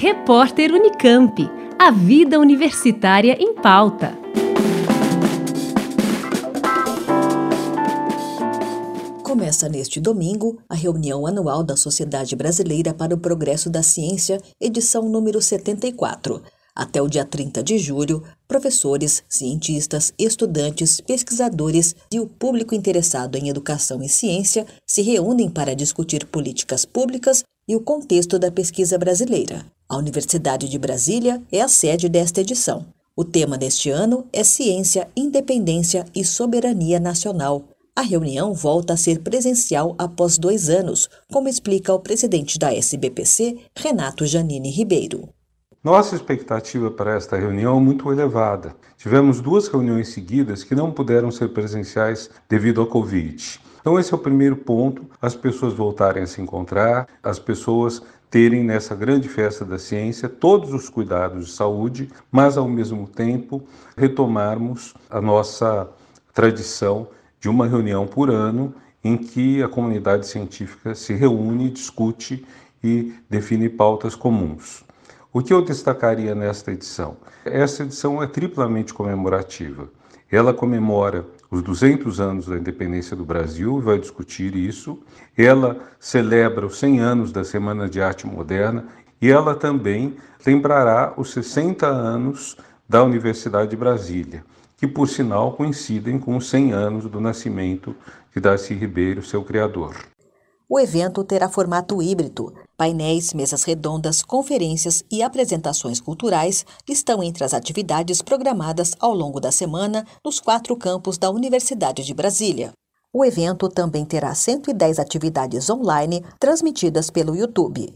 Repórter Unicamp. A vida universitária em pauta. Começa neste domingo a reunião anual da Sociedade Brasileira para o Progresso da Ciência, edição número 74. Até o dia 30 de julho, professores, cientistas, estudantes, pesquisadores e o público interessado em educação e ciência se reúnem para discutir políticas públicas e o contexto da pesquisa brasileira. A Universidade de Brasília é a sede desta edição. O tema deste ano é Ciência, Independência e Soberania Nacional. A reunião volta a ser presencial após dois anos, como explica o presidente da SBPC, Renato Janine Ribeiro. Nossa expectativa para esta reunião é muito elevada. Tivemos duas reuniões seguidas que não puderam ser presenciais devido ao Covid. Então, esse é o primeiro ponto: as pessoas voltarem a se encontrar, as pessoas terem nessa grande festa da ciência todos os cuidados de saúde, mas ao mesmo tempo retomarmos a nossa tradição de uma reunião por ano em que a comunidade científica se reúne, discute e define pautas comuns. O que eu destacaria nesta edição? Essa edição é triplamente comemorativa. Ela comemora os 200 anos da independência do Brasil e vai discutir isso. Ela celebra os 100 anos da Semana de Arte Moderna e ela também lembrará os 60 anos da Universidade de Brasília, que por sinal coincidem com os 100 anos do nascimento de Darcy Ribeiro, seu criador. O evento terá formato híbrido. Painéis, mesas redondas, conferências e apresentações culturais estão entre as atividades programadas ao longo da semana nos quatro campos da Universidade de Brasília. O evento também terá 110 atividades online transmitidas pelo YouTube.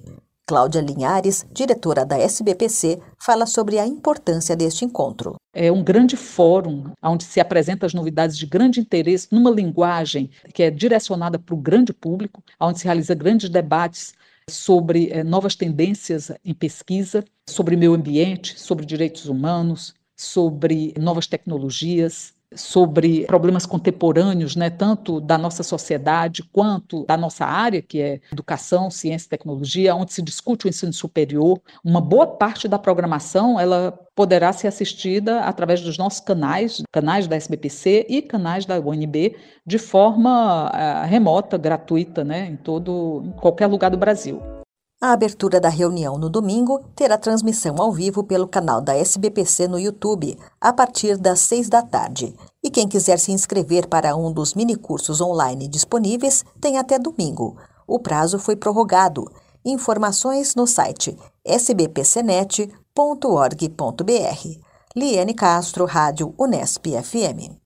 Cláudia Linhares, diretora da SBPC, fala sobre a importância deste encontro. É um grande fórum onde se apresentam as novidades de grande interesse numa linguagem que é direcionada para o grande público, onde se realiza grandes debates sobre é, novas tendências em pesquisa, sobre meio ambiente, sobre direitos humanos, sobre novas tecnologias, sobre problemas contemporâneos, né, tanto da nossa sociedade quanto da nossa área, que é educação, ciência e tecnologia, onde se discute o ensino superior. Uma boa parte da programação ela poderá ser assistida através dos nossos canais, canais da SBPC e canais da UNB, de forma uh, remota, gratuita, né, em todo, em qualquer lugar do Brasil. A abertura da reunião no domingo terá transmissão ao vivo pelo canal da SBPC no YouTube, a partir das seis da tarde. E quem quiser se inscrever para um dos minicursos online disponíveis tem até domingo. O prazo foi prorrogado. Informações no site sbpcnet.org.br. Liane Castro, Rádio Unesp FM.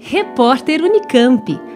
Repórter Unicamp.